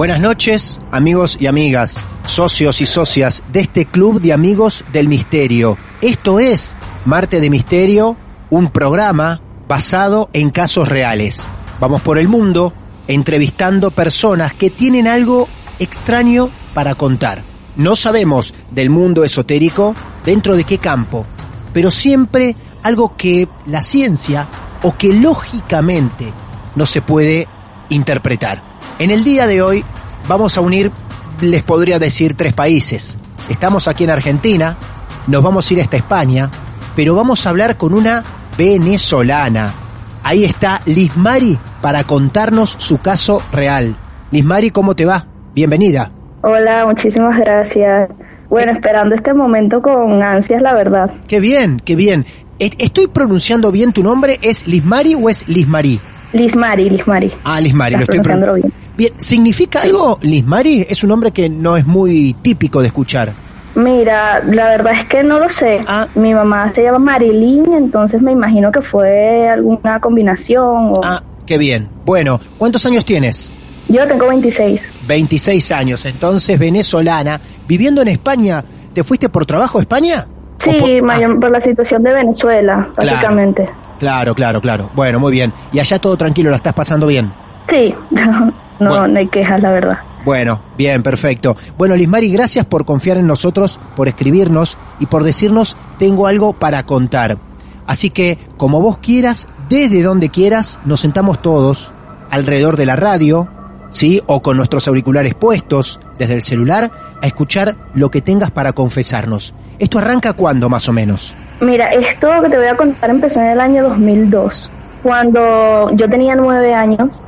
Buenas noches, amigos y amigas, socios y socias de este Club de Amigos del Misterio. Esto es Marte de Misterio, un programa basado en casos reales. Vamos por el mundo entrevistando personas que tienen algo extraño para contar. No sabemos del mundo esotérico dentro de qué campo, pero siempre algo que la ciencia o que lógicamente no se puede interpretar. En el día de hoy vamos a unir, les podría decir, tres países. Estamos aquí en Argentina, nos vamos a ir hasta España, pero vamos a hablar con una venezolana. Ahí está Liz Mari para contarnos su caso real. Liz Mari, ¿cómo te va? Bienvenida. Hola, muchísimas gracias. Bueno, esperando este momento con ansias, la verdad. Qué bien, qué bien. ¿Estoy pronunciando bien tu nombre? ¿Es Liz Mari o es Liz Mari? Lismari, Lismari. Ah, Lismari, lo estoy bien. Bien, ¿significa algo Lismari? Es un nombre que no es muy típico de escuchar. Mira, la verdad es que no lo sé. Ah. Mi mamá se llama Marilyn, entonces me imagino que fue alguna combinación. O... Ah, qué bien. Bueno, ¿cuántos años tienes? Yo tengo 26. 26 años, entonces venezolana, viviendo en España. ¿Te fuiste por trabajo a España? Sí, por, por la situación de Venezuela, básicamente. Claro, claro, claro. Bueno, muy bien. ¿Y allá todo tranquilo? ¿La estás pasando bien? Sí, no, no hay quejas, la verdad. Bueno, bien, perfecto. Bueno, Lismari, gracias por confiar en nosotros, por escribirnos y por decirnos tengo algo para contar. Así que, como vos quieras, desde donde quieras, nos sentamos todos alrededor de la radio, ¿sí? O con nuestros auriculares puestos desde el celular a escuchar lo que tengas para confesarnos. ¿Esto arranca cuándo, más o menos? Mira, esto que te voy a contar empezó en el año 2002, cuando yo tenía nueve años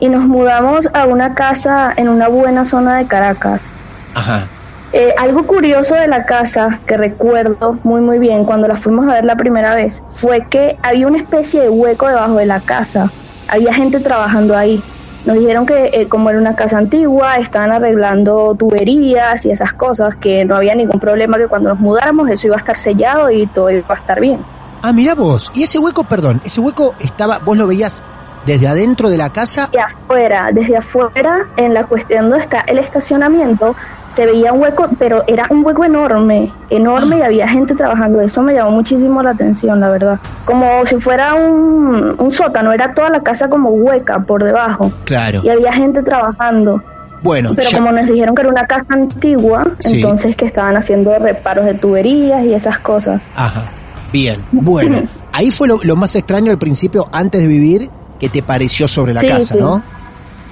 y nos mudamos a una casa en una buena zona de Caracas. Ajá. Eh, algo curioso de la casa que recuerdo muy muy bien cuando la fuimos a ver la primera vez fue que había una especie de hueco debajo de la casa. Había gente trabajando ahí. Nos dijeron que eh, como era una casa antigua, estaban arreglando tuberías y esas cosas, que no había ningún problema, que cuando nos mudáramos eso iba a estar sellado y todo iba a estar bien. Ah, mira vos, y ese hueco, perdón, ese hueco estaba, vos lo veías desde adentro de la casa. Desde afuera, desde afuera, en la cuestión donde está el estacionamiento, se veía un hueco, pero era un hueco enorme, enorme y había gente trabajando. Eso me llamó muchísimo la atención, la verdad. Como si fuera un, un sótano, era toda la casa como hueca por debajo. Claro. Y había gente trabajando. Bueno, pero como nos dijeron que era una casa antigua, entonces que estaban haciendo reparos de tuberías y esas cosas. Ajá. Bien. Bueno, ahí fue lo, lo más extraño al principio, antes de vivir, que te pareció sobre la casa, ¿no?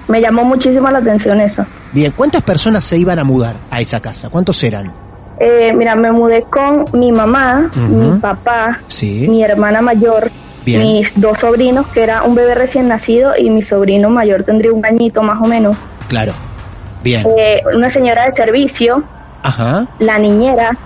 Me llamó muchísimo la atención eso. Bien, ¿cuántas personas se iban a mudar a esa casa? ¿Cuántos eran? Eh, mira, me mudé con mi mamá, mi papá, mi hermana mayor, mis dos sobrinos, que era un bebé recién nacido y mi sobrino mayor tendría un añito más o menos. Claro. Bien. Eh, una señora de servicio, Ajá. la niñera,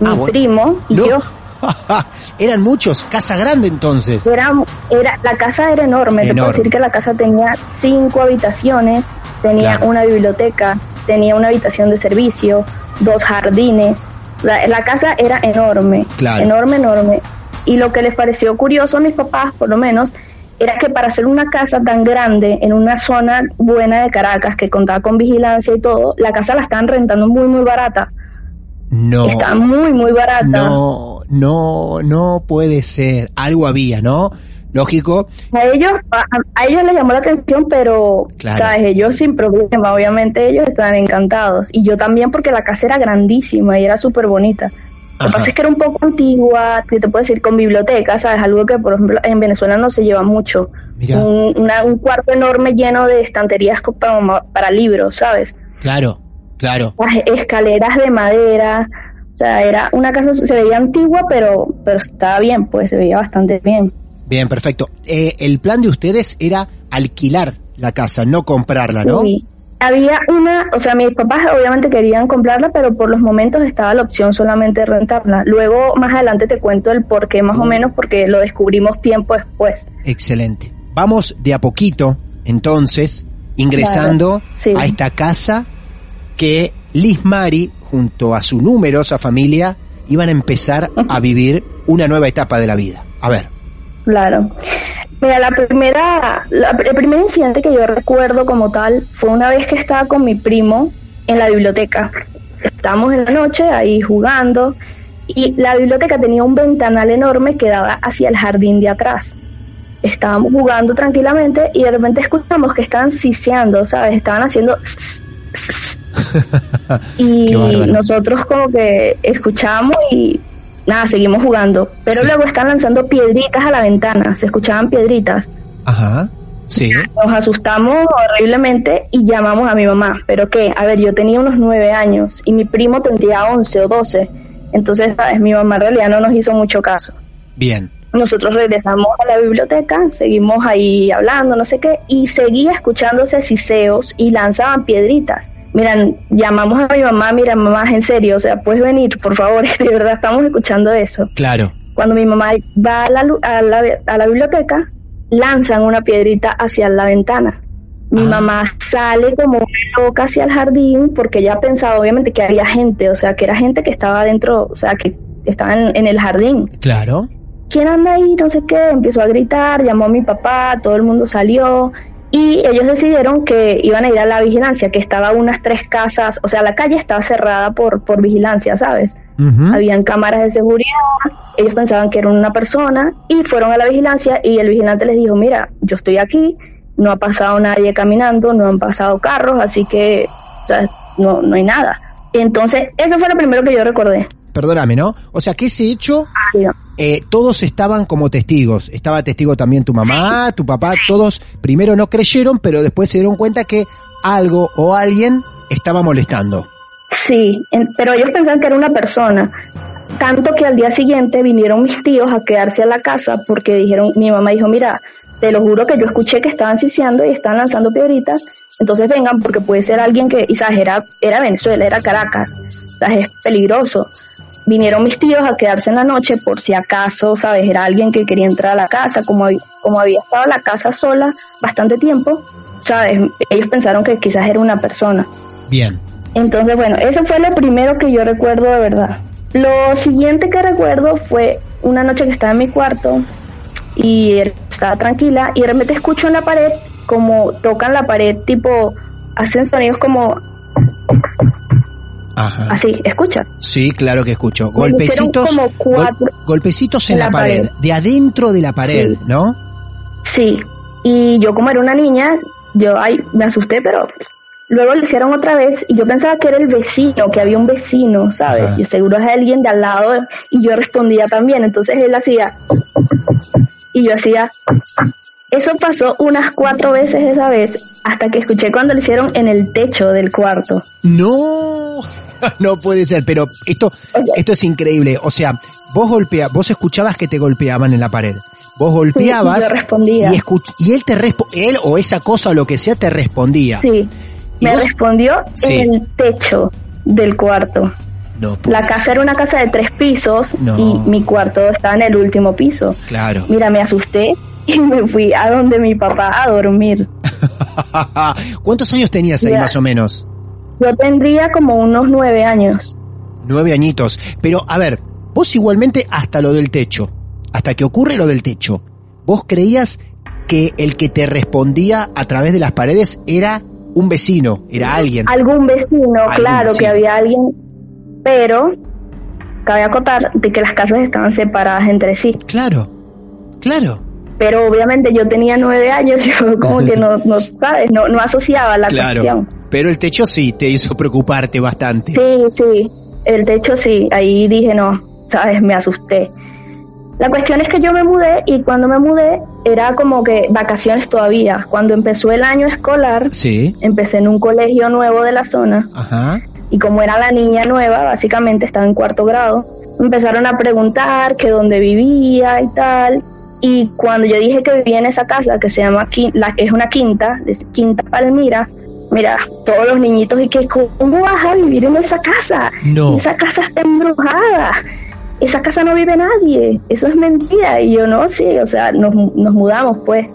mi ah, primo y yo. Eran muchos, casa grande entonces. Era, era, la casa era enorme. Te puedo decir que la casa tenía cinco habitaciones, tenía Claro. una biblioteca, tenía una habitación de servicio, dos jardines. La, la casa era enorme, Claro. enorme, enorme. Y lo que les pareció curioso a mis papás, por lo menos, era que para hacer una casa tan grande en una zona buena de Caracas que contaba con vigilancia y todo, la casa la estaban rentando muy, muy barata. No. Está muy, muy barata. No, no, no puede ser. Algo había, ¿no? Lógico. A ellos, a, a ellos les llamó la atención, pero Claro. ¿sabes? ellos sin problema, obviamente ellos estaban encantados. Y yo también porque la casa era grandísima y era súper bonita. Lo que pasa es que era un poco antigua, que te puedo decir, con biblioteca, ¿sabes? Algo que, por ejemplo, en Venezuela no se lleva mucho. Mira. Un, una- un cuarto enorme lleno de estanterías para, para libros, ¿sabes? Claro, claro. Las escaleras de madera. O sea, era una casa, se veía antigua, pero, pero estaba bien, pues se veía bastante bien. Bien, perfecto. Eh, el plan de ustedes era alquilar la casa, no comprarla, ¿no? Sí. Había una, o sea, mis papás obviamente querían comprarla, pero por los momentos estaba la opción solamente de rentarla. Luego, más adelante te cuento el por qué más o menos, porque lo descubrimos tiempo después. Excelente. Vamos de a poquito, entonces, ingresando Claro, sí. a esta casa que Liz Mari, junto a su numerosa familia, iban a empezar a vivir una nueva etapa de la vida. A ver. Claro. Mira, la primera, la- el primer incidente que yo recuerdo como tal fue una vez que estaba con mi primo en la biblioteca. Estábamos en la noche ahí jugando y la biblioteca tenía un ventanal enorme que daba hacia el jardín de atrás. Estábamos jugando tranquilamente y de repente escuchamos que estaban siseando, ¿sabes? Estaban haciendo... y nosotros como que escuchamos y nada, seguimos jugando. Pero Sí. luego están lanzando piedritas a la ventana, se escuchaban piedritas. Ajá. Sí. Nos asustamos horriblemente y llamamos a mi mamá. ¿Pero qué? A ver, yo tenía unos nueve años y mi primo tendría once o doce. Entonces, ¿sabes? Mi mamá en realidad no nos hizo mucho caso. Bien. Nosotros regresamos a la biblioteca, seguimos ahí hablando, no sé qué, y seguía escuchándose siseos y lanzaban piedritas. Miran, llamamos a mi mamá, mira mamá, en serio, o sea, puedes venir, por favor, de verdad estamos escuchando eso. Claro. Cuando mi mamá va a la, lu- a la, a la biblioteca, lanzan una piedrita hacia la ventana. Mi Ah. mamá sale como una loca hacia el jardín porque ella pensaba obviamente que había gente, o sea, que era gente que estaba dentro, o sea, que estaba en, en el jardín. Claro. ¿Quién anda ahí? No sé qué, empezó a gritar, llamó a mi papá, todo el mundo salió y ellos decidieron que iban a ir a la vigilancia, que estaba unas tres casas, o sea, la calle estaba cerrada por, por vigilancia, ¿sabes? Habían cámaras de seguridad, ellos pensaban que era una persona y fueron a la vigilancia y el vigilante les dijo, mira, yo estoy aquí, no ha pasado nadie caminando, no han pasado carros, así que o sea, no, no hay nada. Entonces, eso fue lo primero que yo recordé. Perdóname, ¿no? O sea, que ese hecho, eh, todos estaban como testigos. Estaba testigo también tu mamá, tu papá, todos primero no creyeron, pero después se dieron cuenta que algo o alguien estaba molestando. Sí, en- pero ellos pensaban que era una persona. Tanto que al día siguiente vinieron mis tíos a quedarse a la casa porque dijeron, mi mamá dijo, mira, te lo juro que yo escuché que estaban siseando y estaban lanzando piedritas, entonces vengan porque puede ser alguien que, y sabes, era, era Venezuela, era Caracas, sabes, es peligroso. Vinieron mis tíos a quedarse en la noche por si acaso, sabes, era alguien que quería entrar a la casa, como, como había estado la casa sola bastante tiempo, sabes, ellos pensaron que quizás era una persona. Bien. Entonces, bueno, eso fue lo primero que yo recuerdo de verdad. Lo siguiente que recuerdo fue una noche que estaba en mi cuarto y estaba tranquila y de repente escucho en la pared como tocan la pared, tipo, hacen sonidos como Ajá. así, escucha. Sí, claro que escucho. Golpecitos. como cuatro gol- golpecitos en, en la, la pared, pared. de adentro de la pared, Sí. ¿no? Sí, y yo como era una niña, yo ay, me asusté, pero luego lo hicieron otra vez y yo pensaba que era el vecino, que había un vecino, ¿sabes? Ajá. Yo seguro es alguien de al lado y yo respondía también, entonces él hacía y yo hacía eso pasó unas cuatro veces esa vez hasta que escuché cuando lo hicieron en el techo del cuarto. No, no puede ser, pero esto, esto es increíble. O sea, vos golpea, vos escuchabas que te golpeaban en la pared. Vos golpeabas respondía. y, y él te respo- él o esa cosa o lo que sea te respondía. Sí, ¿Y me vos? respondió Sí. en el techo del cuarto. No La casa era una casa de tres pisos No. y mi cuarto estaba en el último piso. Claro. Mira, me asusté y me fui a donde mi papá a dormir. ¿Cuántos años tenías ahí más o menos? Yo tendría como unos nueve años. Nueve añitos. Pero, a ver, vos igualmente hasta lo del techo, hasta que ocurre lo del techo, vos creías que el que te respondía a través de las paredes era un vecino, era alguien. Algún vecino, Algún claro vecino. que había alguien, pero cabe acotar de que las casas estaban separadas entre sí. Claro, claro. Pero obviamente yo tenía nueve años, yo como que no, no sabes, no, no asociaba la Claro. cuestión. Pero el techo sí te hizo preocuparte bastante. Sí, sí, el techo sí, ahí dije no, sabes, me asusté. La cuestión es que yo me mudé y cuando me mudé era como que vacaciones todavía. Cuando empezó el año escolar, Sí. empecé en un colegio nuevo de la zona Ajá. y como era la niña nueva, básicamente estaba en cuarto grado, empezaron a preguntar que dónde vivía y tal. Y cuando yo dije que vivía en esa casa que se llama la que es una quinta, es Quinta Palmira, mira, todos los niñitos y que cómo vas a vivir en esa casa? No. Esa casa está embrujada. Esa casa no vive nadie. Eso es mentira. Y yo no, sí, o sea, nos, nos mudamos pues.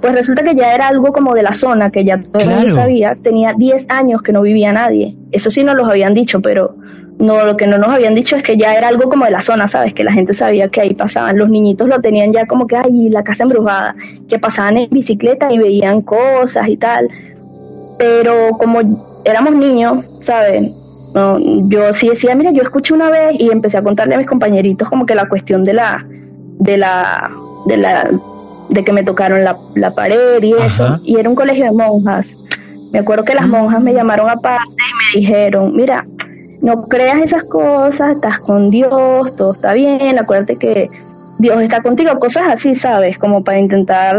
Pues resulta que ya era algo como de la zona, que ya todo el mundo sabía. Tenía 10 años que no vivía nadie. Eso sí nos los habían dicho, pero no lo que no nos habían dicho es que ya era algo como de la zona, ¿sabes? Que la gente sabía que ahí pasaban. Los niñitos lo tenían ya como que, ay, la casa embrujada. Que pasaban en bicicleta y veían cosas y tal. Pero como éramos niños, ¿sabes? No, yo sí decía, mira, yo escuché una vez y empecé a contarle a mis compañeritos como que la cuestión de la, de la, de la, de que me tocaron la, la pared y eso. Ajá. Y era un colegio de monjas. Me acuerdo que las monjas me llamaron aparte y me dijeron, mira, no creas esas cosas, estás con Dios, todo está bien, acuérdate que Dios está contigo, cosas así, ¿sabes? Como para intentar,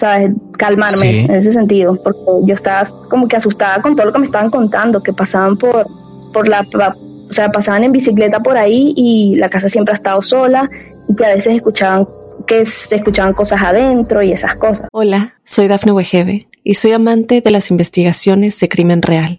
¿sabes? Calmarme Sí. en ese sentido, porque yo estaba como que asustada con todo lo que me estaban contando, que pasaban por, por la, o sea, pasaban en bicicleta por ahí y la casa siempre ha estado sola y que a veces escuchaban que se escuchaban cosas adentro y esas cosas. Hola, soy Dafne Wegebe y soy amante de las investigaciones de crimen real.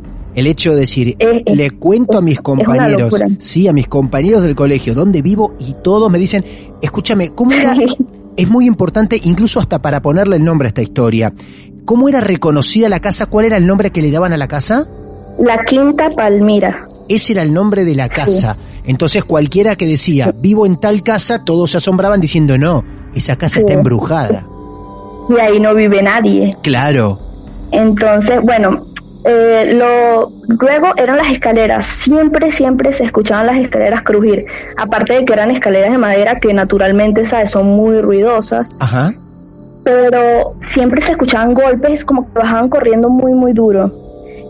El hecho de decir, Es- es- le cuento a mis compañeros, sí, a mis compañeros del colegio, dónde vivo y todos me dicen, escúchame, ¿cómo era? es muy importante, incluso hasta para ponerle el nombre a esta historia. ¿Cómo era reconocida la casa? ¿Cuál era el nombre que le daban a la casa? La Quinta Palmira. Ese era el nombre de la casa. Entonces cualquiera que decía, vivo en tal casa, todos se asombraban diciendo, no, esa casa Sí. está embrujada. Y ahí no vive nadie. Claro. Entonces, bueno, eh, lo, luego eran las escaleras. Siempre, siempre se escuchaban las escaleras crujir. Aparte de que eran escaleras de madera que naturalmente, ¿sabes? Son muy ruidosas. Ajá. Pero siempre se escuchaban golpes como que bajaban corriendo muy, muy duro.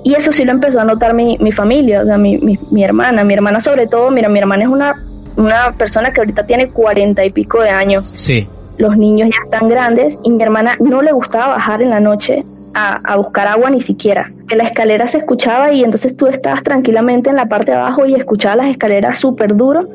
Y eso sí lo empezó a notar mi, mi familia, o sea, mi, mi, mi hermana. Mi hermana sobre todo, mira, mi hermana es una, una persona que ahorita tiene cuarenta y pico de años. Sí. los niños ya están grandes y mi hermana no le gustaba bajar en la noche a, buscar agua ni siquiera. Que la escalera se escuchaba y entonces tú estabas tranquilamente en la parte de abajo y escuchabas las escaleras súper duro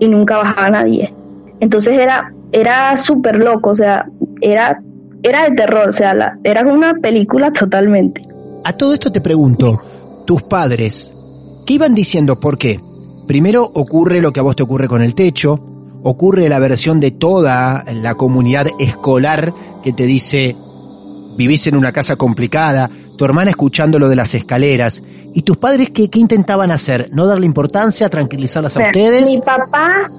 y nunca bajaba nadie. Entonces era, era súper loco, o sea, era, era de terror, o sea, la- era una película totalmente. A todo esto te pregunto, tus padres, ¿qué iban diciendo? ¿Por qué? Primero ocurre lo que a vos te ocurre con el techo, ocurre la versión de toda la comunidad escolar que te dice, vivís en una casa complicada, tu hermana escuchando lo de las escaleras, y tus padres qué, qué intentaban hacer? ¿No darle importancia, tranquilizarlas a O sea, ustedes? Mi papá,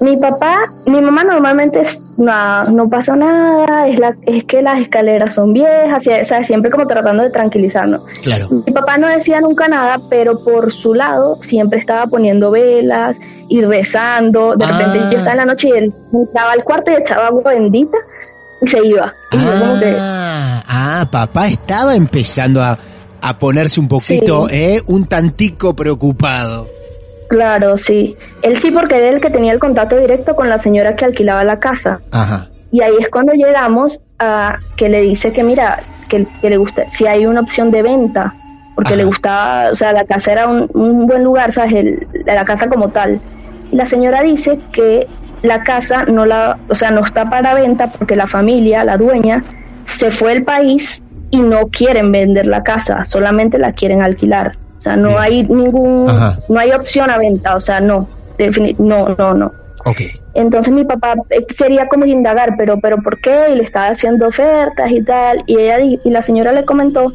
mi papá, mi mamá normalmente es, no, no pasa nada, es, la, es que las escaleras son viejas, o sea, siempre como tratando de tranquilizarnos. Claro. Mi papá no decía nunca nada, pero por su lado siempre estaba poniendo velas y rezando. De repente Ah. yo estaba en la noche y él entraba al cuarto y echaba agua bendita se iba. Y yo como que, Ah, ah, papá estaba empezando a, a ponerse un poquito, Sí. ¿eh? Un tantico preocupado. Claro, sí. Él sí porque era el que tenía el contacto directo con la señora que alquilaba la casa. Ajá. Y ahí es cuando llegamos a que le dice que mira, que, que le gusta, si hay una opción de venta, porque le gustaba, o sea, la casa era un, un buen lugar, ¿sabes? El- la casa como tal. Y la señora dice que la casa no la, o sea, no está para venta porque la familia, la dueña, se fue del país y no quieren vender la casa, solamente la quieren alquilar. O sea, no hay ningún, Ajá. no hay opción a venta, o sea, no, no, no, no. Ok. Entonces mi papá eh, quería como indagar, pero, pero ¿por qué? Y le estaba haciendo ofertas y tal. Y ella y la señora le comentó,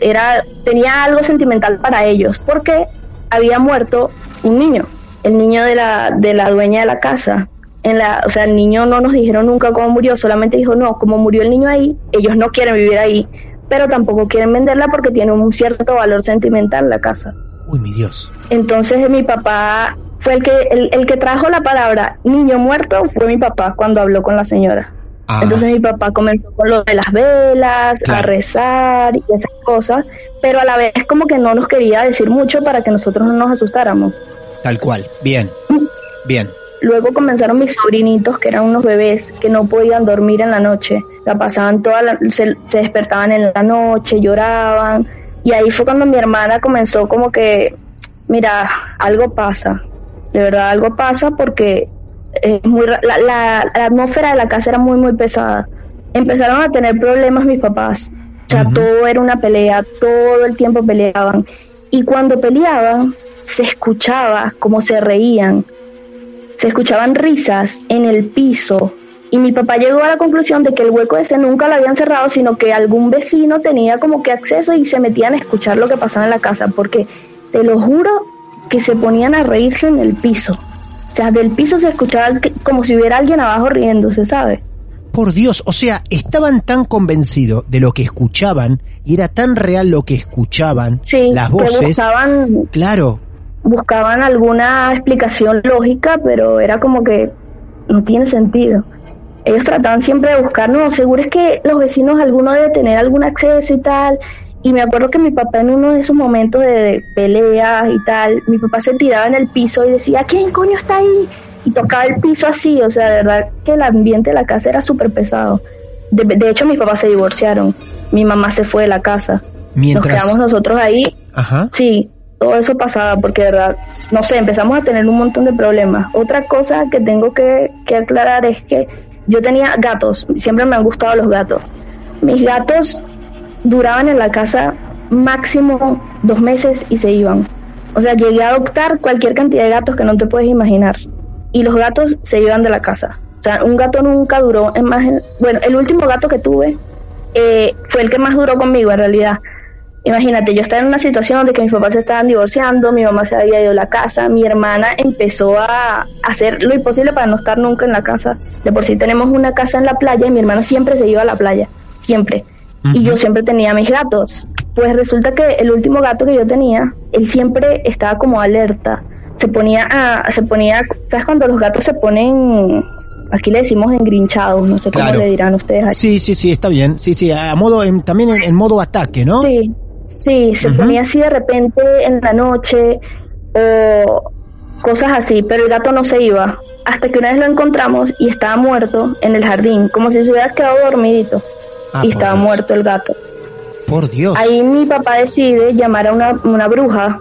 era, tenía algo sentimental para ellos, porque había muerto un niño, el niño de la, de la dueña de la casa. En la, o sea, el niño no nos dijeron nunca cómo murió, solamente dijo, no, como murió el niño ahí, ellos no quieren vivir ahí, pero tampoco quieren venderla porque tiene un cierto valor sentimental la casa. Uy, mi Dios. Entonces mi papá fue el que el, el que trajo la palabra niño muerto fue mi papá cuando habló con la señora. Ah, Entonces mi papá comenzó con lo de las velas, a rezar y esas cosas, pero a la vez como que no nos quería decir mucho para que nosotros no nos asustáramos. tal cual. Bien. Bien. Luego comenzaron mis sobrinitos, que eran unos bebés que no podían dormir en la noche. La pasaban toda la, se, despertaban en la noche, lloraban. Y ahí fue cuando mi hermana comenzó como que, mira, algo pasa. De verdad, algo pasa porque es muy la, la, la atmósfera de la casa era muy, muy pesada. Empezaron a tener problemas mis papás. O sea, todo era una pelea, todo el tiempo peleaban. Y cuando peleaban, se escuchaba como se reían, se escuchaban risas en el piso y mi papá llegó a la conclusión de que el hueco ese nunca lo habían cerrado, sino que algún vecino tenía como que acceso y se metían a escuchar lo que pasaba en la casa, porque te lo juro que se ponían a reírse en el piso. O sea, del piso se escuchaba como si hubiera alguien abajo riéndose, ¿sabe? Por Dios, o sea, estaban tan convencidos de lo que escuchaban y era tan real lo que escuchaban, Sí, las que voces. buscaban, Claro, buscaban alguna explicación lógica, pero era como que no tiene sentido. Ellos trataban siempre de buscar, no, seguro es que los vecinos, alguno debe tener algún acceso y tal. Y me acuerdo que mi papá en uno de esos momentos de, peleas y tal, mi papá se tiraba en el piso y decía, ¿quién coño está ahí? Y tocaba el piso así, o sea, de verdad que el ambiente de la casa era súper pesado. De, de hecho, mis papás se divorciaron, mi mamá se fue de la casa. mientras. Nos quedamos nosotros ahí Ajá. Sí, todo eso pasaba porque verdad, no sé, empezamos a tener un montón de problemas. Otra cosa que tengo que, que aclarar es que yo tenía gatos, siempre me han gustado los gatos. Mis gatos duraban en la casa máximo dos meses y se iban. O sea, llegué a adoptar cualquier cantidad de gatos que no te puedes imaginar. Y los gatos se iban de la casa. O sea, un gato nunca duró en más... Bueno, el último gato que tuve eh, fue el que más duró conmigo en realidad. Imagínate, yo estaba en una situación de que mis papás se estaban divorciando, mi mamá se había ido a la casa, mi hermana empezó a hacer lo imposible para no estar nunca en la casa. De por sí tenemos una casa en la playa y mi hermana siempre se iba a la playa, siempre. Y yo siempre tenía mis gatos. Pues resulta que el último gato que yo tenía, él siempre estaba como alerta. Se ponía a, se ponía, ¿sabes cuando los gatos se ponen, aquí le decimos engrinchados, no sé Claro. cómo le dirán ustedes aquí? Sí, sí, sí, está bien. Sí, sí, a modo, en- también en, en modo ataque, ¿no? Sí, sí, se ponía así de repente en la noche o cosas así, pero el gato no se iba. Hasta que una vez lo encontramos y estaba muerto en el jardín, como si se hubiera quedado dormidito. Ah, y estaba Dios. muerto el gato. Por Dios. Ahí mi papá decide llamar a una, una bruja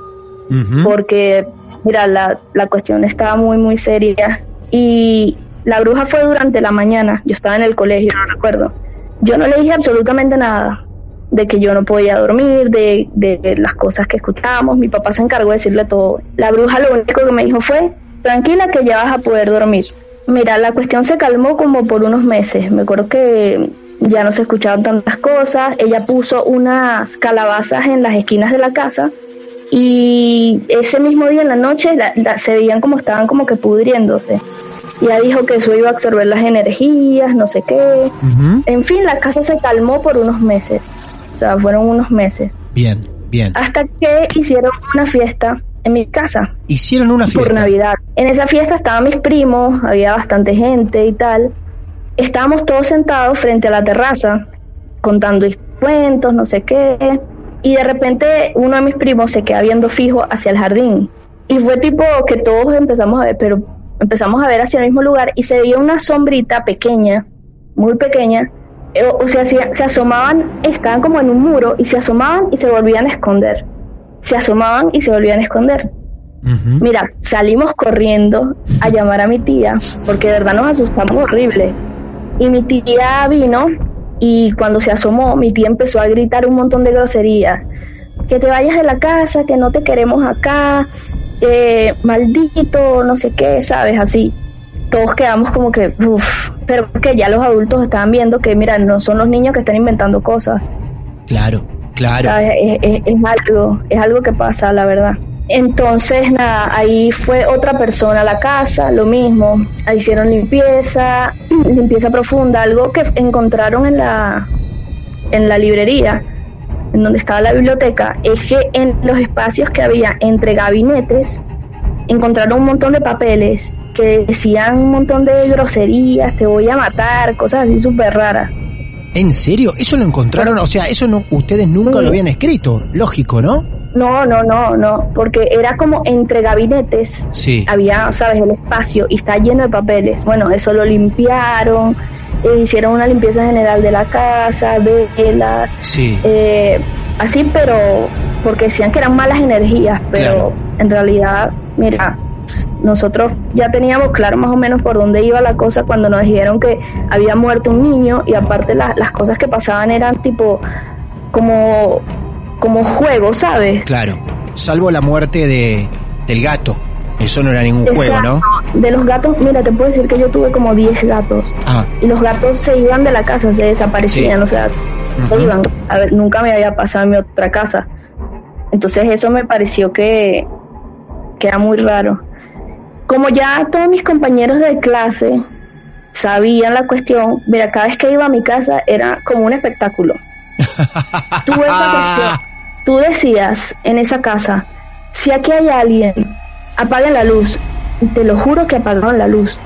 porque, mira, la, la cuestión estaba muy, muy seria. Y la bruja fue durante la mañana, yo estaba en el colegio, no recuerdo. Yo no le dije absolutamente nada de que yo no podía dormir, de, de, de las cosas que escuchábamos. Mi papá se encargó de decirle todo. La bruja lo único que me dijo fue, tranquila que ya vas a poder dormir. Mira, la cuestión se calmó como por unos meses. Me acuerdo que ya no se escuchaban tantas cosas. Ella puso unas calabazas en las esquinas de la casa y ese mismo día en la noche la- la- se veían como estaban como que pudriéndose. Y ella dijo que eso iba a absorber las energías, no sé qué. En fin, la casa se calmó por unos meses. O sea, fueron unos meses. Bien, bien. Hasta que hicieron una fiesta en mi casa Hicieron una fiesta. por Navidad. En esa fiesta estaban mis primos, había bastante gente y tal. Estábamos todos sentados frente a la terraza, contando cuentos, no sé qué. Y de repente uno de mis primos se queda viendo fijo hacia el jardín. Y fue tipo que todos empezamos a ver, pero empezamos a ver hacia el mismo lugar y se veía una sombrita pequeña, muy pequeña. Eh, O, o sea, se, se asomaban, estaban como en un muro y se asomaban y se volvían a esconder. Se asomaban y se volvían a esconder. Mira, salimos corriendo a llamar a mi tía, porque de verdad nos asustamos horrible. Y mi tía vino y cuando se asomó, mi tía empezó a gritar un montón de groserías. Que te vayas de la casa, que no te queremos acá, eh, maldito, no sé qué, ¿sabes? Así. Todos quedamos como que, uff, pero que ya los adultos estaban viendo que, mira, no son los niños que están inventando cosas. Claro, claro. Es, es- es algo, es algo que pasa, la verdad. Entonces, nada, ahí fue otra persona a la casa, lo mismo. Ahí hicieron limpieza, limpieza profunda, algo que encontraron en la, en la librería, en donde estaba la biblioteca, es que en los espacios que había entre gabinetes, encontraron un montón de papeles que decían un montón de groserías, te voy a matar, cosas así súper raras. ¿En serio? ¿Eso lo encontraron? O sea, eso no, ustedes nunca Sí. lo habían escrito. Lógico, ¿no? No, no, no, no, porque era como entre gabinetes. Sí. Había, sabes, el espacio y está lleno de papeles. Bueno, eso lo limpiaron, eh, hicieron una limpieza general de la casa, velas, Sí. eh, así, pero porque decían que eran malas energías, pero Claro. en realidad, mira, nosotros ya teníamos claro más o menos por dónde iba la cosa cuando nos dijeron que había muerto un niño y aparte la- las cosas que pasaban eran tipo como como juego, ¿sabes? Claro. Salvo la muerte de, del gato. Eso no era ningún juego, ¿no? De los gatos, mira, te puedo decir que yo tuve como 10 gatos. Ah, Y los gatos se iban de la casa, se desaparecían, Sí. o sea, se iban. A ver, nunca me había pasado en mi otra casa. Entonces eso me pareció que, que era muy raro. Como ya todos mis compañeros de clase sabían la cuestión, mira, cada vez que iba a mi casa era como un espectáculo. Tuve esa cuestión. Tú decías en esa casa, si aquí hay alguien, apaguen la luz. Te lo juro que apagaron la luz.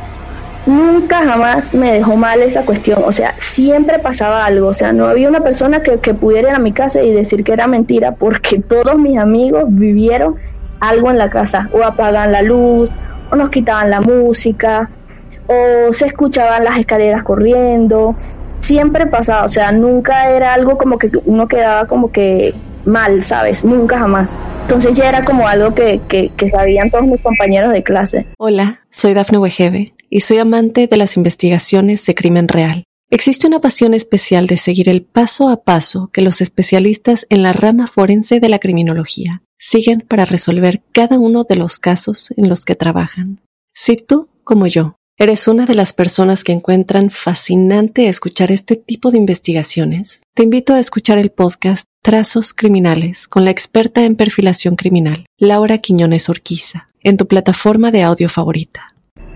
Nunca jamás me dejó mal esa cuestión. O sea, siempre pasaba algo. O sea, no había una persona que, que pudiera ir a mi casa y decir que era mentira porque todos mis amigos vivieron algo en la casa. O apagaban la luz, o nos quitaban la música, o se escuchaban las escaleras corriendo. Siempre pasaba. O sea, nunca era algo como que uno quedaba como que mal, ¿sabes? Nunca jamás. Entonces ya era como algo que, que, que sabían todos mis compañeros de clase. Hola, soy Dafne Wegebe y soy amante de las investigaciones de crimen real. Existe una pasión especial de seguir el paso a paso que los especialistas en la rama forense de la criminología siguen para resolver cada uno de los casos en los que trabajan. Si tú, como yo, eres una de las personas que encuentran fascinante escuchar este tipo de investigaciones, te invito a escuchar el podcast Trazos Criminales con la experta en perfilación criminal, Laura Quiñones Orquiza, en tu plataforma de audio favorita.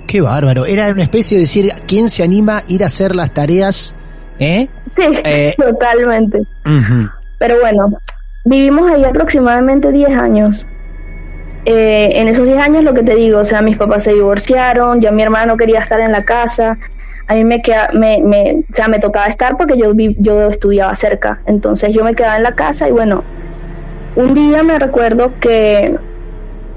qué bárbaro. Era una especie de decir, ¿quién se anima a ir a hacer las tareas? ¿Eh? Sí, Eh. totalmente. Pero bueno, vivimos ahí aproximadamente 10 años. Eh, en esos 10 años lo que te digo, o sea, mis papás se divorciaron, ya mi hermana no quería estar en la casa, a mí me, queda, me, me, o sea, me tocaba estar porque yo, yo estudiaba cerca, entonces yo me quedaba en la casa y bueno, un día me recuerdo que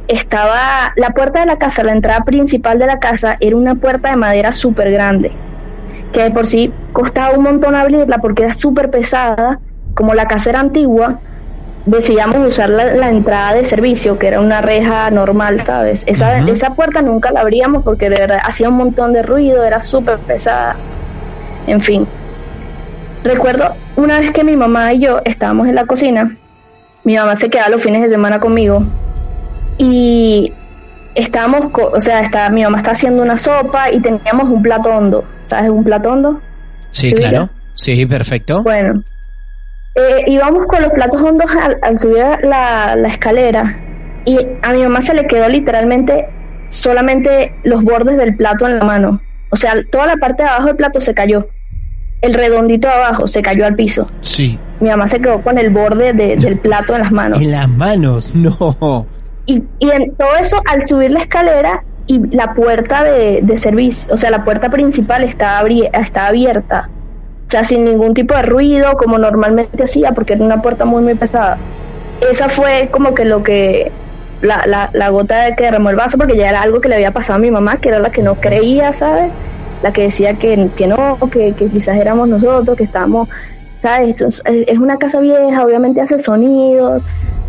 estaba, la puerta de la casa, la entrada principal de la casa era una puerta de madera súper grande, que de por sí costaba un montón abrirla porque era súper pesada, como la casa era antigua, decidíamos usar la, la entrada de servicio, que era una reja normal, ¿sabes? Esa, esa puerta nunca la abríamos porque de verdad hacía un montón de ruido, era súper pesada. En fin. Recuerdo una vez que mi mamá y yo estábamos en la cocina, mi mamá se quedaba los fines de semana conmigo y estábamos, co- o sea, está, mi mamá está haciendo una sopa y teníamos un plato hondo, ¿sabes? Un plato hondo. Sí, ¿Sí, claro. Sí, perfecto. Bueno, eh, íbamos con los platos hondos al, al subir la, la escalera y a mi mamá se le quedó literalmente solamente los bordes del plato en la mano. O sea, toda la parte de abajo del plato se cayó. El redondito de abajo se cayó al piso. Sí. Mi mamá se quedó con el borde de- del plato en las manos. En las manos, no. Y, y en todo eso, al subir la escalera y la puerta de, de servicio, o sea, la puerta principal estaba, abri- estaba abierta. O sea, sin ningún tipo de ruido, como normalmente hacía, porque era una puerta muy, muy pesada. Esa fue como que lo que la, la, la gota de que derramó el vaso porque ya era algo que le había pasado a mi mamá, que era la que no creía, ¿sabes? La que decía que, que no, que, que quizás éramos nosotros, que estábamos, ¿sabes? Es, es una casa vieja, obviamente hace sonidos.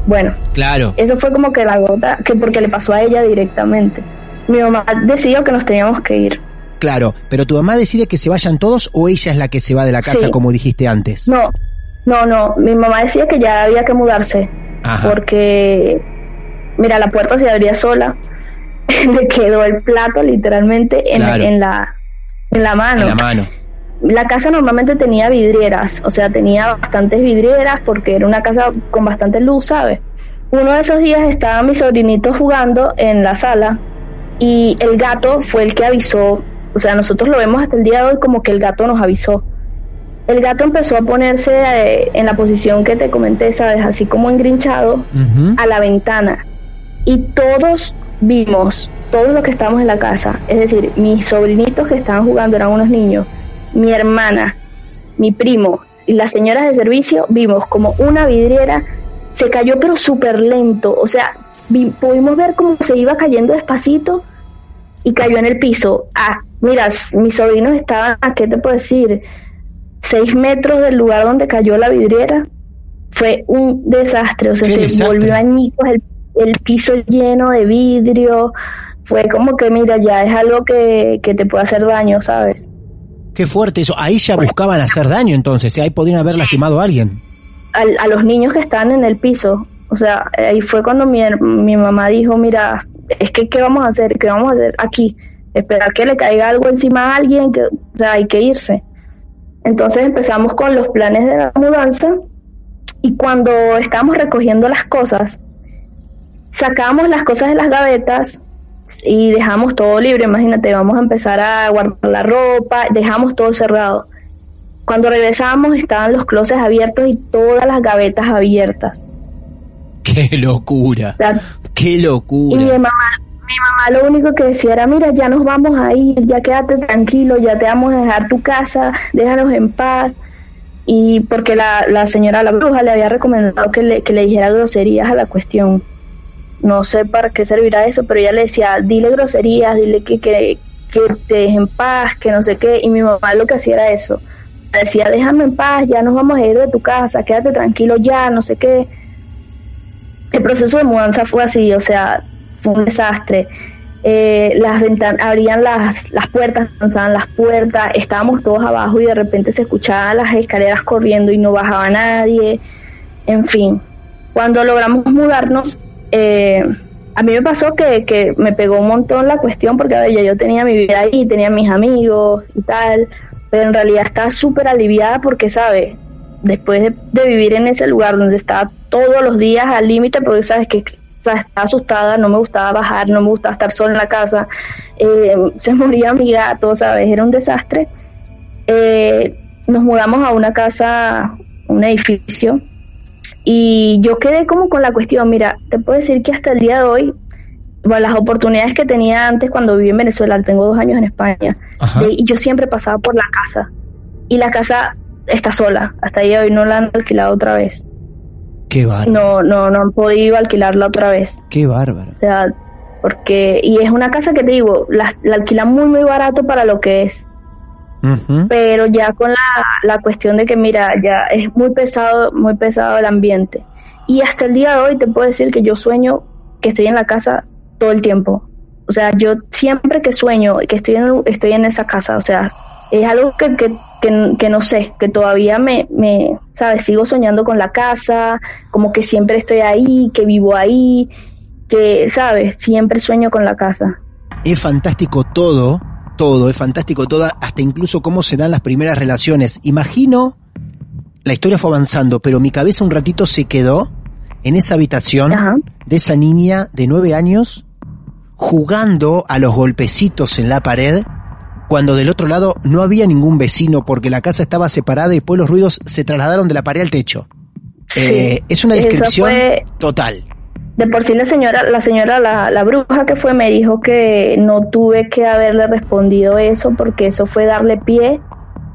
Bueno, Claro. eso fue como que la gota, que porque le pasó a ella directamente. Mi mamá decidió que nos teníamos que ir. Claro, pero tu mamá decide que se vayan todos o ella es la que se va de la casa Sí. como dijiste antes. No, no, no. Mi mamá decía que ya había que mudarse. Ajá. Porque, mira, la puerta se abría sola. Le quedó el plato literalmente en, la, en la mano. En la mano. La casa normalmente tenía vidrieras, o sea, tenía bastantes vidrieras porque era una casa con bastante luz, ¿sabes? Uno de esos días estaban mis sobrinitos jugando en la sala y el gato fue el que avisó, o sea, nosotros lo vemos hasta el día de hoy como que el gato nos avisó. El gato empezó a ponerse eh, en la posición que te comenté, ¿sabes? Así como engrinchado a la ventana y todos vimos, todos los que estábamos en la casa, es decir, mis sobrinitos que estaban jugando eran unos niños, mi hermana, mi primo y las señoras de servicio, vimos como una vidriera se cayó pero súper lento, o sea, vi- pudimos ver cómo se iba cayendo despacito y cayó en el piso. Ah, mira, mis sobrinos estaban, ¿a qué te puedo decir? Seis metros del lugar donde cayó la vidriera. Fue un desastre, o sea, se desastre. volvió añicos el, el piso lleno de vidrio. Fue como que, mira, ya es algo que, que te puede hacer daño, ¿sabes? Qué fuerte eso. Ahí ya buscaban hacer daño entonces. ¿eh? Ahí podrían haber lastimado a alguien. al- a los niños que estaban en el piso. O sea, ahí fue cuando mi, mi mamá dijo, mira, es que ¿qué vamos a hacer? ¿Qué vamos a hacer aquí? Esperar que le caiga algo encima a alguien, que, hay que irse. Entonces empezamos con los planes de la mudanza y cuando estábamos recogiendo las cosas, sacamos las cosas de las gavetas y dejamos todo libre. Imagínate, vamos a empezar a guardar la ropa, dejamos todo cerrado. Cuando regresamos estaban los closets abiertos y todas las gavetas abiertas. Qué locura. O sea, Qué y mi locura. mamá, mi mamá lo único que decía era, mira, ya nos vamos a ir, ya quédate tranquilo, ya te vamos a dejar tu casa, déjanos en paz. Y porque la, la señora, la bruja, le había recomendado que le, que le dijera groserías a la cuestión. No sé para qué servirá eso, pero ella le decía, dile groserías, dile que, que, que te deje en paz, que no sé qué. Y mi mamá lo que hacía era eso. Decía, déjame en paz, ya nos vamos a ir de tu casa, quédate tranquilo ya, no sé qué el proceso de mudanza fue así, o sea, fue un desastre. Eh, las ventanas, abrían las, las puertas, lanzaban las puertas, estábamos todos abajo y de repente se escuchaban las escaleras corriendo y no bajaba nadie. En fin, cuando logramos mudarnos, eh, a mí me pasó que, que me pegó un montón la cuestión porque yo tenía mi vida ahí, tenía mis amigos y tal, pero en realidad estaba súper aliviada porque, ¿sabes? Después de, de vivir en ese lugar donde estaba todos los días al límite, porque sabes que o sea, estaba asustada, no me gustaba bajar, no me gustaba estar sola en la casa, eh, se moría mi gato, ¿sabes? Era un desastre. Eh, nos mudamos a una casa, un edificio, y yo quedé como con la cuestión, mira, te puedo decir que hasta el día de hoy, bueno, las oportunidades que tenía antes cuando viví en Venezuela, tengo dos años en España, de- y yo siempre pasaba por la casa, y la casa está sola, hasta de hoy no la han alquilado otra vez, Qué bárbaro. no, no, no han podido alquilarla otra vez. Qué bárbaro. O sea, porque, y es una casa que te digo, la, la alquilan muy, muy barato para lo que es. Pero ya con la, la cuestión de que, mira, ya es muy pesado, muy pesado el ambiente. Y hasta el día de hoy te puedo decir que yo sueño que estoy en la casa todo el tiempo. O sea, yo siempre que sueño que estoy en, estoy en esa casa, o sea, es algo que, que, que, que no sé, que todavía me, me, ¿sabes? Sigo soñando con la casa, como que siempre estoy ahí, que vivo ahí, que, ¿sabes? Siempre sueño con la casa. Es fantástico todo, todo, es fantástico todo, hasta incluso cómo se dan las primeras relaciones. Imagino, la historia fue avanzando, pero mi cabeza un ratito se quedó en esa habitación Ajá. de esa niña de nueve años jugando a los golpecitos en la pared cuando del otro lado no había ningún vecino porque la casa estaba separada y después los ruidos se trasladaron de la pared al techo. Sí. Eh, es una descripción fue- total. De por sí la señora, la señora, la, la bruja que fue me dijo que no tuve que haberle respondido eso porque eso fue darle pie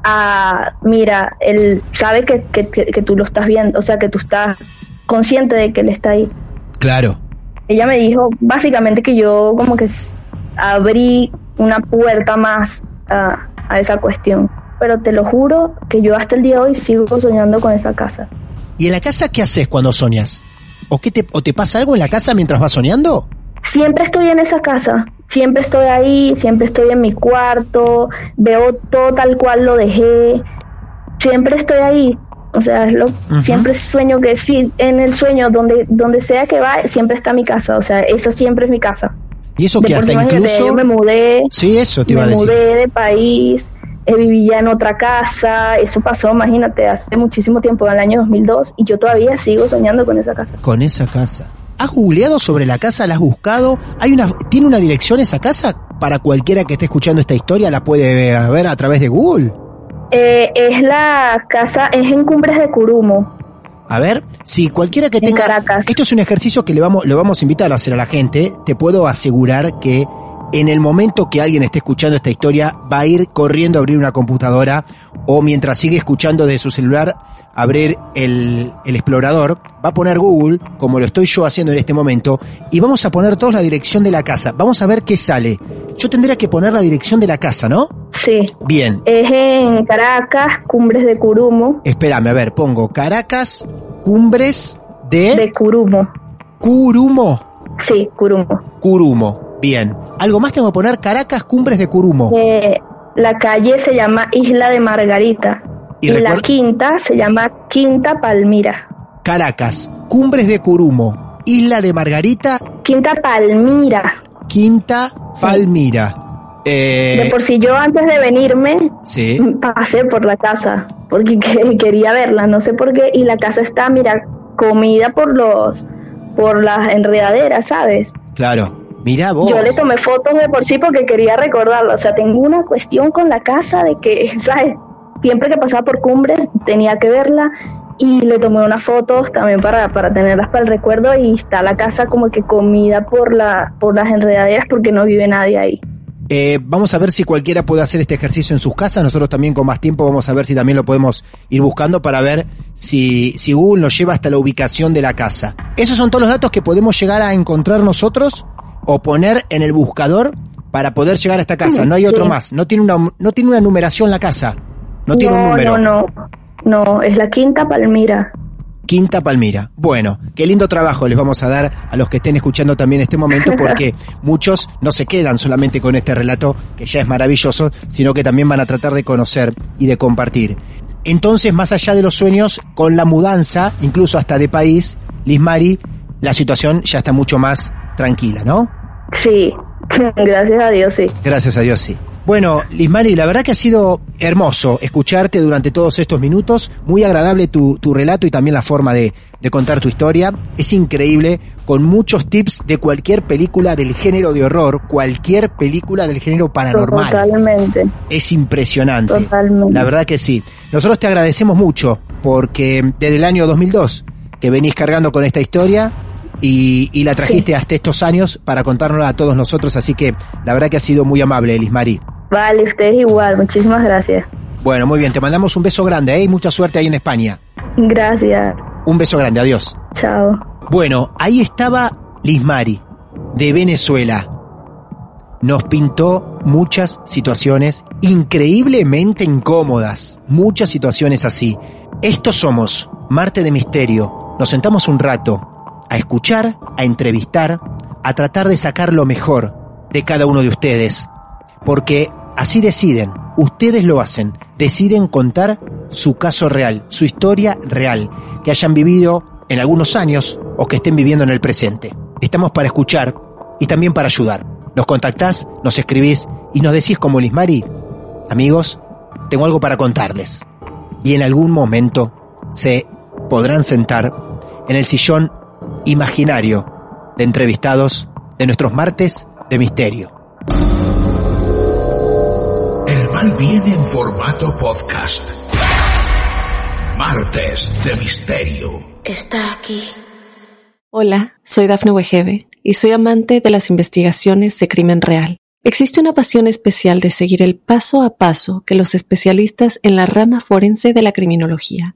a, mira, él sabe que, que, que- que tú lo estás viendo, o sea, que tú estás consciente de que él está ahí. Claro. ella me dijo básicamente que yo como que abrí una puerta más a, a esa cuestión. Pero te lo juro que yo hasta el día de hoy sigo soñando con esa casa. ¿Y en la casa qué haces cuando soñas? ¿O, qué te, ¿O te pasa algo en la casa mientras vas soñando? Siempre estoy en esa casa, siempre estoy ahí, siempre estoy en mi cuarto, veo todo tal cual lo dejé, siempre estoy ahí. O sea, es lo, siempre sueño que sí, en el sueño, donde, donde sea que va, siempre está mi casa. O sea, esa siempre es mi casa. Y eso que hasta incluso... yo me mudé, Sí, eso te iba a me decir. mudé de país, eh, viví ya en otra casa, eso pasó, imagínate, hace muchísimo tiempo, en el año 2002, y yo todavía sigo soñando con esa casa. Con esa casa. ¿Has googleado sobre la casa? ¿La has buscado? ¿Hay una, ¿Tiene una dirección esa casa? Para cualquiera que esté escuchando esta historia la puede ver a través de Google. Eh, es la casa, es en Cumbres de Curumo. A ver, si cualquiera que En tenga... Caracas. Esto es un ejercicio que le vamos, lo vamos a invitar a hacer a la gente. Te puedo asegurar que en el momento que alguien esté escuchando esta historia, va a ir corriendo a abrir una computadora o mientras sigue escuchando de su celular, abrir el, el explorador, va a poner Google, como lo estoy yo haciendo en este momento, y vamos a poner todos la dirección de la casa. Vamos a ver qué sale. Yo tendría que poner la dirección de la casa, ¿no? Sí, Bien. es en Caracas, Cumbres de Curumo, Espérame, a ver, pongo Caracas, Cumbres de, de Curumo. Curumo. Sí, Curumo. Curumo. Bien. Algo más tengo que poner Caracas, Cumbres de Curumo. Eh, la calle se llama Isla de Margarita Y y, la quinta se llama Quinta Palmira. Caracas, Cumbres de Curumo, Isla de Margarita, Quinta Palmira. Quinta Palmira. Eh, De por sí yo antes de venirme sí. pasé por la casa porque que- quería verla, no sé por qué, y la casa está, mira, comida por los por las enredaderas, ¿sabes? Claro. Mirá vos. Yo le tomé fotos de por sí porque quería recordarla, o sea, tengo una cuestión con la casa de que, ¿sabes? Siempre que pasaba por cumbres tenía que verla y le tomé unas fotos también para, para tenerlas para el recuerdo y está la casa como que comida por la por las enredaderas porque no vive nadie ahí. Eh, vamos a ver si cualquiera puede hacer este ejercicio en sus casas. Nosotros también con más tiempo vamos a ver si también lo podemos ir buscando para ver si, si Google nos lleva hasta la ubicación de la casa. Esos son todos los datos que podemos llegar a encontrar nosotros o poner en el buscador para poder llegar a esta casa. No hay otro más. No tiene una, no tiene una numeración la casa. No tiene un número. No, no, no, es la Quinta Palmira. Quinta Palmira. Bueno, qué lindo trabajo les vamos a dar a los que estén escuchando también este momento porque muchos no se quedan solamente con este relato que ya es maravilloso, sino que también van a tratar de conocer y de compartir. Entonces, más allá de los sueños, con la mudanza, incluso hasta de país, Liz Mari, la situación ya está mucho más tranquila, ¿no? Sí, gracias a Dios, sí. Gracias a Dios, sí. Bueno, Lismari, la verdad que ha sido hermoso escucharte durante todos estos minutos. Muy agradable tu, tu relato y también la forma de, de contar tu historia. Es increíble, con muchos tips de cualquier película del género de horror, cualquier película del género paranormal. Totalmente, Es impresionante. totalmente. La verdad que sí. Nosotros te agradecemos mucho porque desde el año 2002 que venís cargando con esta historia y, y la trajiste hasta estos años para contárnosla a todos nosotros, así que la verdad que ha sido muy amable, Elismari. Vale, ustedes igual, muchísimas gracias. Bueno, muy bien, te mandamos un beso grande ¿eh? y mucha suerte ahí en España. Gracias, Un beso grande, adiós. chao. Bueno, ahí estaba Lismari, de Venezuela. Nos pintó muchas situaciones increíblemente incómodas, muchas situaciones así. Estos somos Marte de Misterio. Nos sentamos un rato a escuchar, a entrevistar, a tratar de sacar lo mejor de cada uno de ustedes. Porque así deciden, ustedes lo hacen, deciden contar su caso real, su historia real, que hayan vivido en algunos años o que estén viviendo en el presente. Estamos para escuchar y también para ayudar. Nos contactás, nos escribís y nos decís como Lismari, amigos, tengo algo para contarles. Y en algún momento se podrán sentar en el sillón imaginario de entrevistados de nuestros martes de misterio. El mal viene en formato podcast. Martes de Misterio. Está aquí. Hola, soy Dafne Wegebe y soy amante de las investigaciones de crimen real. Existe una pasión especial de seguir el paso a paso que los especialistas en la rama forense de la criminología